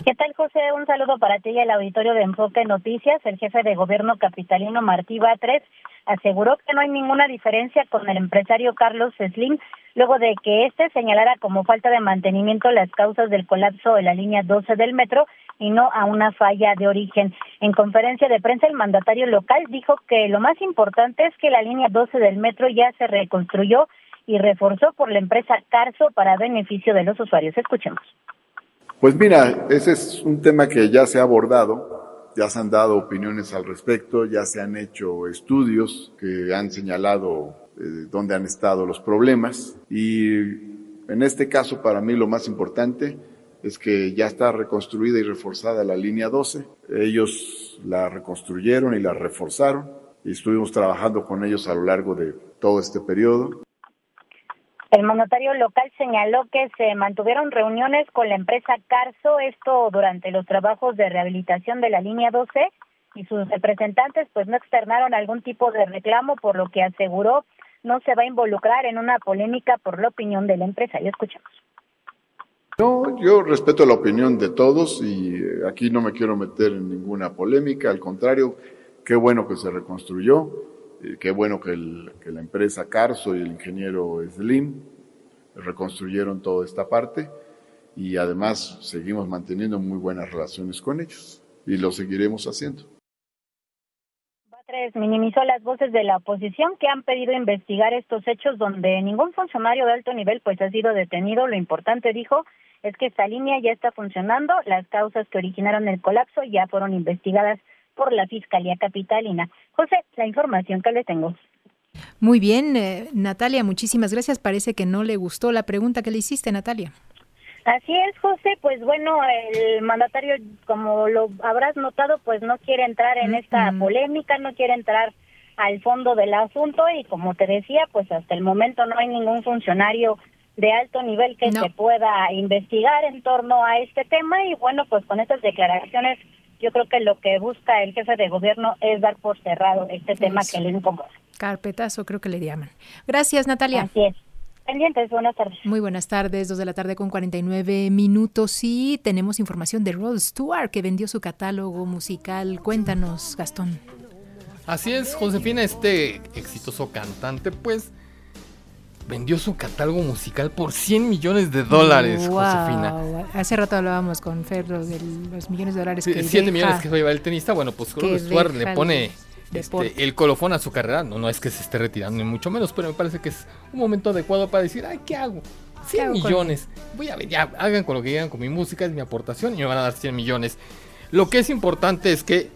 ¿Qué tal, José? Un saludo para ti y el auditorio de Enfoque Noticias. El jefe de gobierno capitalino Martí Batres aseguró que no hay ninguna diferencia con el empresario Carlos Slim, luego de que éste señalara como falta de mantenimiento las causas del colapso de la línea 12 del metro y no a una falla de origen. En conferencia de prensa, el mandatario local dijo que lo más importante es que la línea 12 del metro ya se reconstruyó y reforzó por la empresa Carso para beneficio de los usuarios. Escuchemos. Pues mira, ese es un tema que ya se ha abordado, ya se han dado opiniones al respecto, ya se han hecho estudios que han señalado eh, dónde han estado los problemas y en este caso para mí lo más importante es que ya está reconstruida y reforzada la línea 12. Ellos la reconstruyeron y la reforzaron y estuvimos trabajando con ellos a lo largo de todo este periodo. El mandatario local señaló que se mantuvieron reuniones con la empresa Carso, esto durante los trabajos de rehabilitación de la línea 12, y sus representantes pues no externaron algún tipo de reclamo, por lo que aseguró no se va a involucrar en una polémica por la opinión de la empresa. Y escuchamos. No, yo respeto la opinión de todos y eh, aquí no me quiero meter en ninguna polémica, al contrario, qué bueno que se reconstruyó eh, qué bueno que, la empresa Carso y el ingeniero Slim reconstruyeron toda esta parte y además seguimos manteniendo muy buenas relaciones con ellos y lo seguiremos haciendo. Batres minimizó las voces de la oposición que han pedido investigar estos hechos donde ningún funcionario de alto nivel pues ha sido detenido. Lo importante, dijo, es que esta línea ya está funcionando, las causas que originaron el colapso ya fueron investigadas por la Fiscalía Capitalina. José, la información que le tengo. Muy bien, eh, Natalia, muchísimas gracias. Parece que no le gustó la pregunta que le hiciste, Natalia. Así es, José. Pues bueno, el mandatario, como lo habrás notado, pues no quiere entrar en esta polémica, no quiere entrar al fondo del asunto y como te decía, pues hasta el momento no hay ningún funcionario de alto nivel que se pueda investigar en torno a este tema y bueno, pues con estas declaraciones yo creo que lo que busca el jefe de gobierno es dar por cerrado este tema que le incomoda. Carpetazo creo que le llaman. Gracias, Natalia. Así es. Pendientes, buenas tardes. Muy buenas tardes, dos de la tarde con 49 minutos y tenemos información de Rod Stewart que vendió su catálogo musical. Cuéntanos, Gastón. Así es, Josefina, este exitoso cantante, pues vendió su catálogo musical por 100 millones de dólares, Josefina. Hace rato hablábamos con Fer de los millones de dólares que 7 millones que va a llevar el tenista. Bueno, pues Rod Stewart le pone este, el colofón a su carrera. No, no es que se esté retirando, ni mucho menos, pero me parece que es un momento adecuado para decir, ay, ¿qué hago? 100 millones. Voy a ver, ya, hagan con lo que quieran con mi música, es mi aportación y me van a dar 100 millones. Lo que es importante es que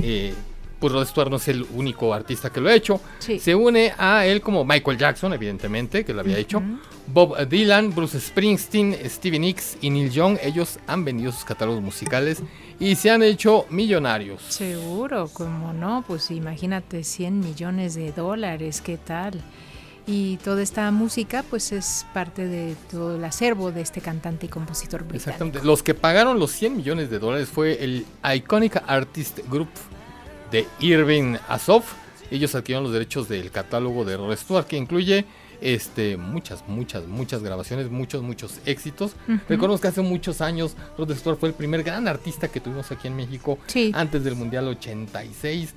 eh, pues Rod Stewart no es el único artista que lo ha hecho. Se une a él como Michael Jackson, evidentemente, que lo había hecho. Bob Dylan, Bruce Springsteen, Stevie Nicks y Neil Young. Ellos han vendido sus catálogos musicales y se han hecho millonarios. Seguro, como no, pues imagínate 100 millones de dólares, ¿qué tal? Y toda esta música pues es parte de todo el acervo de este cantante y compositor británico. Exactamente. Los que pagaron los 100 millones de dólares fue el Iconic Artist Group de Irving Azoff. Ellos adquirieron los derechos del catálogo de Rod Stewart, que incluye este, muchas, muchas, muchas grabaciones, muchos, muchos éxitos. Recuerdo que hace muchos años Rod Stewart fue el primer gran artista que tuvimos aquí en México antes del Mundial 86.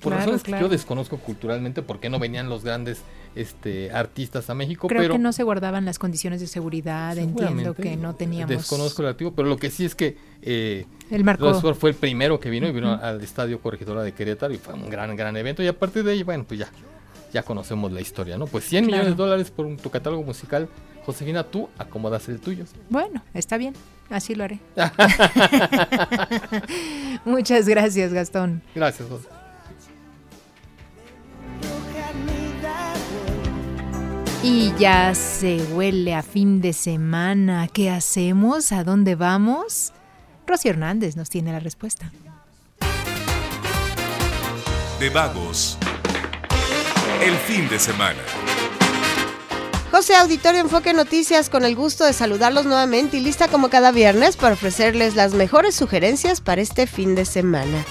Por razones que yo desconozco culturalmente, porque no venían los grandes este, artistas a México. Creo pero que no se guardaban las condiciones de seguridad, entiendo que no teníamos. Desconozco el activo, pero lo que sí es que eh, el marco... fue el primero que vino y vino al Estadio Corregidora de Querétaro y fue un gran, gran evento. Y a partir de ahí, bueno, pues ya, ya conocemos la historia, ¿no? Pues 100 millones de dólares por tu catálogo musical. Josefina, tú acomodas el tuyo. Bueno, está bien, así lo haré. <laughs> <laughs> Muchas gracias, Gastón. Gracias, José. Y ya se huele a fin de semana. ¿Qué hacemos? ¿A dónde vamos? Rosy Hernández nos tiene la respuesta. De vagos. El fin de semana. José Auditorio Enfoque Noticias, con el gusto de saludarlos nuevamente y lista como cada viernes para ofrecerles las mejores sugerencias para este fin de semana.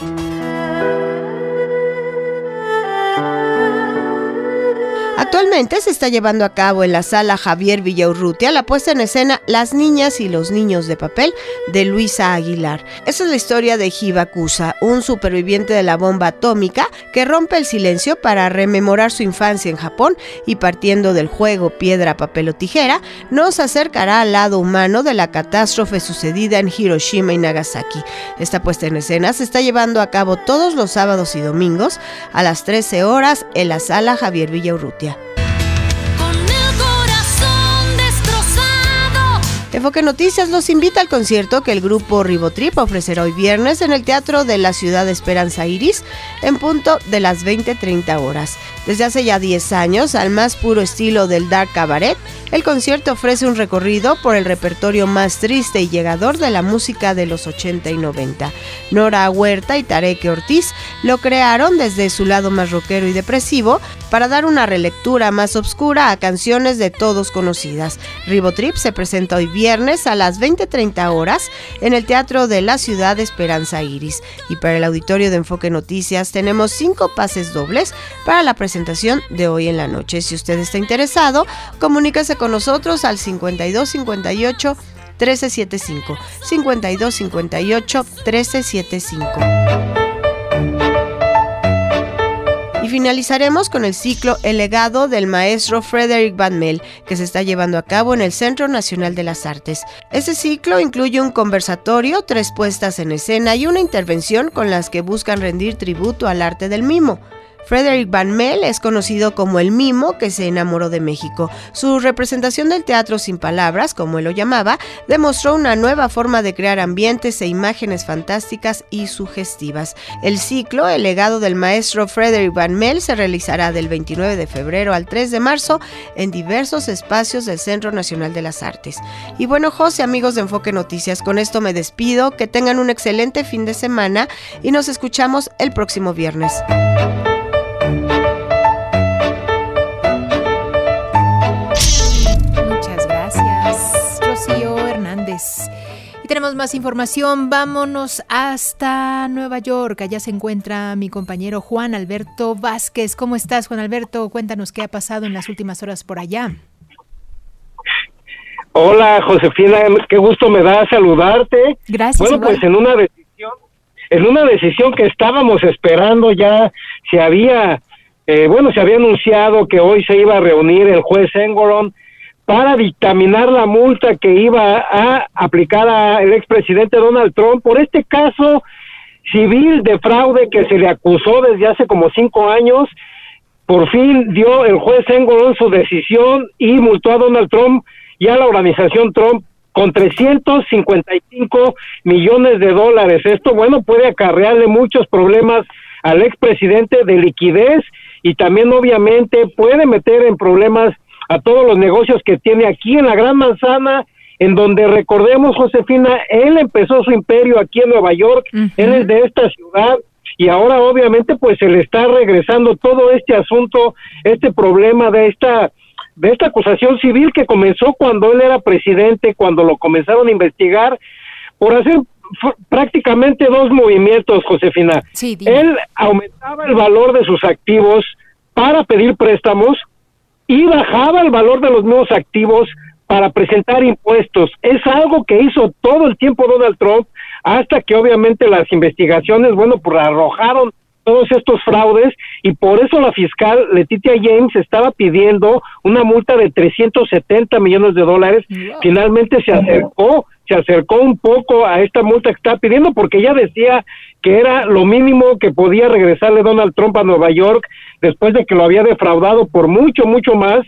Actualmente se está llevando a cabo en la sala Javier Villaurrutia la puesta en escena Las niñas y los niños de papel de Luisa Aguilar. Esa es la historia de Hibakusa, un superviviente de la bomba atómica que rompe el silencio para rememorar su infancia en Japón y partiendo del juego piedra, papel o tijera, nos acercará al lado humano de la catástrofe sucedida en Hiroshima y Nagasaki. Esta puesta en escena se está llevando a cabo todos los sábados y domingos a las 13 horas en la sala Javier Villaurrutia. Enfoque Noticias los invita al concierto que el grupo Ribotrip ofrecerá hoy viernes en el Teatro de la Ciudad de Esperanza Iris en punto de las 20-30 horas. Desde hace ya 10 años, al más puro estilo del Dark Cabaret, el concierto ofrece un recorrido por el repertorio más triste y llegador de la música de los 80 y 90. Nora Huerta y Tareke Ortiz lo crearon desde su lado más rockero y depresivo para dar una relectura más oscura a canciones de todos conocidas. Ribotrip se presenta hoy viernes a las 20.30 horas en el Teatro de la Ciudad Esperanza Iris. Y para el auditorio de Enfoque Noticias tenemos cinco pases dobles para la presentación de hoy en la noche. Si usted está interesado, comuníquese con nosotros al 5258 1375 5258 1375 finalizaremos con el ciclo El legado del maestro Frederick Van Mel, que se está llevando a cabo en el Centro Nacional de las Artes. Este ciclo incluye un conversatorio, tres puestas en escena y una intervención con las que buscan rendir tributo al arte del mimo. Frederick Van Mel es conocido como el mimo que se enamoró de México. Su representación del teatro sin palabras, como él lo llamaba, demostró una nueva forma de crear ambientes e imágenes fantásticas y sugestivas. El ciclo, El legado del maestro Frederick Van Mel, se realizará del 29 de febrero al 3 de marzo en diversos espacios del Centro Nacional de las Artes. Y bueno, José, amigos de Enfoque Noticias, con esto me despido, que tengan un excelente fin de semana y nos escuchamos el próximo viernes. Tenemos más información, vámonos hasta Nueva York. Allá se encuentra mi compañero Juan Alberto Vázquez. ¿Cómo estás, Juan Alberto? Cuéntanos qué ha pasado en las últimas horas por allá. Hola, Josefina, qué gusto me da saludarte. Gracias. Bueno, pues en una decisión, en una decisión que estábamos esperando ya se había, eh, bueno, se había anunciado que hoy se iba a reunir el juez Engoron para dictaminar la multa que iba a aplicar al expresidente Donald Trump por este caso civil de fraude que se le acusó desde hace como cinco años. Por fin dio el juez Engoron su decisión y multó a Donald Trump y a la organización Trump con 355 millones de dólares. Esto, bueno, puede acarrearle muchos problemas al expresidente de liquidez y también obviamente puede meter en problemas a todos los negocios que tiene aquí en la Gran Manzana, en donde recordemos, Josefina, él empezó su imperio aquí en Nueva York, él es de esta ciudad y ahora obviamente pues se le está regresando todo este asunto, este problema de esta de esta acusación civil que comenzó cuando él era presidente, cuando lo comenzaron a investigar por hacer prácticamente dos movimientos, Josefina. él aumentaba el valor de sus activos para pedir préstamos y bajaba el valor de los nuevos activos para presentar impuestos. Es algo que hizo todo el tiempo Donald Trump hasta que obviamente las investigaciones, bueno, pues arrojaron todos estos fraudes y por eso la fiscal Letitia James estaba pidiendo una multa de 370 millones de dólares. Finalmente se acercó, se acercó un poco a esta multa que estaba pidiendo porque ella decía que era lo mínimo que podía regresarle Donald Trump a Nueva York después de que lo había defraudado por mucho, mucho más.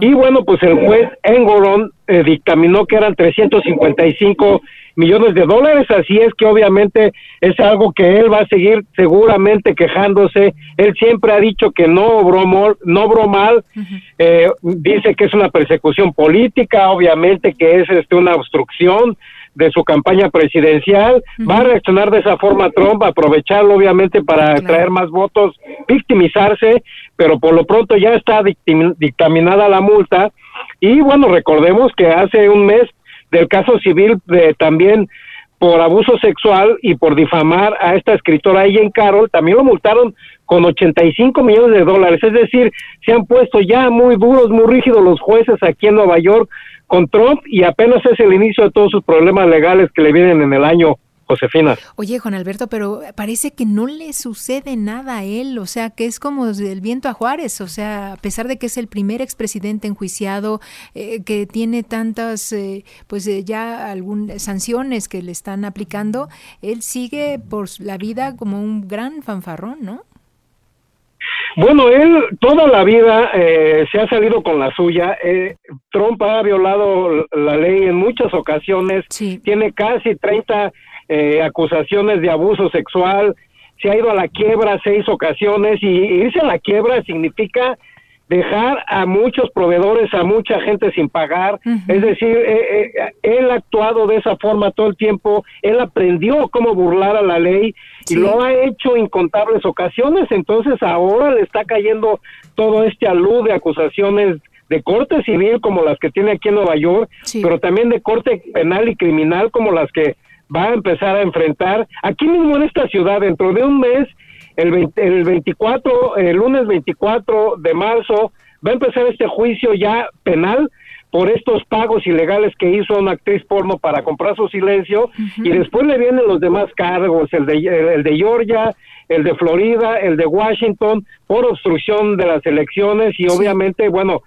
Y bueno, pues el juez Engoron eh, dictaminó que eran 355 millones de dólares, así es que obviamente es algo que él va a seguir seguramente quejándose. Él siempre ha dicho que no obró, no obró mal, eh, dice que es una persecución política, obviamente que es este, una obstrucción de su campaña presidencial, va a reaccionar de esa forma Trump, aprovecharlo obviamente para traer más votos, victimizarse, pero por lo pronto ya está dictaminada la multa. Y bueno, recordemos que hace un mes del caso civil de, también por abuso sexual y por difamar a esta escritora Ellen Carroll, también lo multaron con 85 millones de dólares. Es decir, se han puesto ya muy duros, muy rígidos los jueces aquí en Nueva York con Trump y apenas es el inicio de todos sus problemas legales que le vienen en el año Josefina. Oye, Juan Alberto, pero parece que no le sucede nada a él, o sea, que es como el viento a Juárez, o sea, a pesar de que es el primer expresidente enjuiciado, eh, que tiene tantas, eh, pues eh, ya algunas sanciones que le están aplicando, él sigue por la vida como un gran fanfarrón, ¿no? Bueno, él toda la vida se ha salido con la suya. Trump ha violado la ley en muchas ocasiones. Tiene casi 30 eh, acusaciones de abuso sexual, se ha ido a la quiebra seis ocasiones y irse a la quiebra significa dejar a muchos proveedores, a mucha gente sin pagar. Es decir, eh, eh, él ha actuado de esa forma todo el tiempo, él aprendió cómo burlar a la ley y lo ha hecho incontables ocasiones, entonces ahora le está cayendo todo este alud de acusaciones de corte civil como las que tiene aquí en Nueva York, pero también de corte penal y criminal como las que va a empezar a enfrentar aquí mismo en esta ciudad dentro de un mes, el, el 24, el lunes 24 de marzo, va a empezar este juicio ya penal por estos pagos ilegales que hizo una actriz porno para comprar su silencio y después le vienen los demás cargos, el de, el de Georgia, el de Florida, el de Washington, por obstrucción de las elecciones y obviamente, bueno,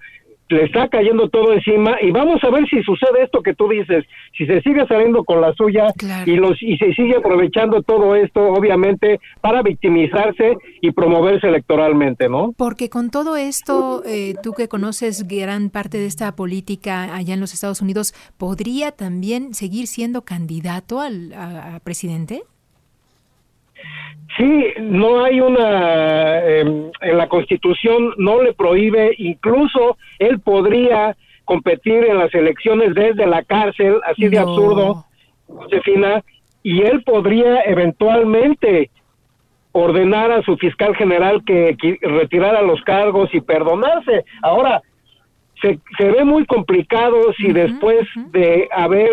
le está cayendo todo encima y vamos a ver si sucede esto que tú dices, si se sigue saliendo con la suya y los y se sigue aprovechando todo esto obviamente para victimizarse y promoverse electoralmente, ¿no? Porque con todo esto, eh, tú que conoces gran parte de esta política allá en los Estados Unidos, ¿podría también seguir siendo candidato al a presidente? Sí, no hay una, em, en la Constitución no le prohíbe, incluso él podría competir en las elecciones desde la cárcel, así de absurdo, Josefina, y él podría eventualmente ordenar a su fiscal general que, retirara los cargos y perdonarse. Ahora, se, se ve muy complicado si después de haber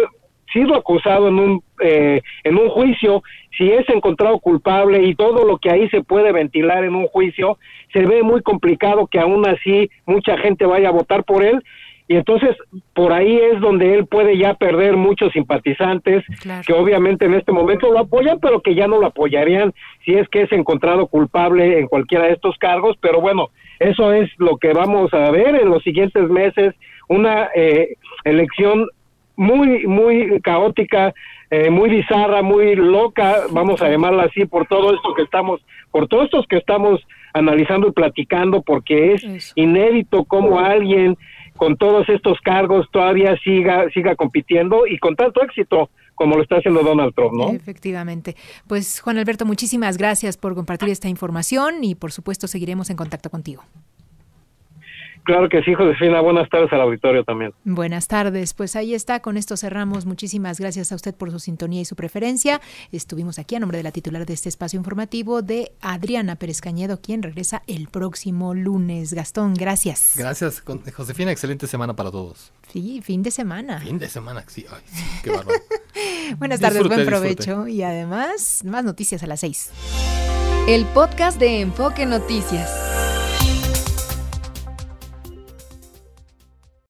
sido acusado en un eh, en un juicio, si es encontrado culpable y todo lo que ahí se puede ventilar en un juicio, se ve muy complicado que aún así mucha gente vaya a votar por él. Y entonces por ahí es donde él puede ya perder muchos simpatizantes que obviamente en este momento lo apoyan, pero que ya no lo apoyarían si es que es encontrado culpable en cualquiera de estos cargos, pero bueno, eso es lo que vamos a ver en los siguientes meses, una eh, elección muy, muy caótica, eh, muy bizarra, muy loca, vamos a llamarla así, por todo esto que estamos, por todos estos que estamos analizando y platicando, porque es inédito como alguien con todos estos cargos todavía siga, siga compitiendo y con tanto éxito como lo está haciendo Donald Trump, ¿no? Efectivamente. Pues Juan Alberto, muchísimas gracias por compartir esta información y por supuesto seguiremos en contacto contigo. Claro que sí, Josefina. Buenas tardes al auditorio también. Buenas tardes. Pues ahí está. Con esto cerramos. Muchísimas gracias a usted por su sintonía y su preferencia. Estuvimos aquí a nombre de la titular de este espacio informativo de Adriana Pérez Cañedo, quien regresa el próximo lunes. Gastón, gracias. Gracias, Josefina. Excelente semana para todos. Sí, fin de semana. Fin de semana, sí. Ay, qué bárbaro. <laughs> Buenas tardes, buen provecho. Y además, más noticias a las seis. El podcast de Enfoque Noticias.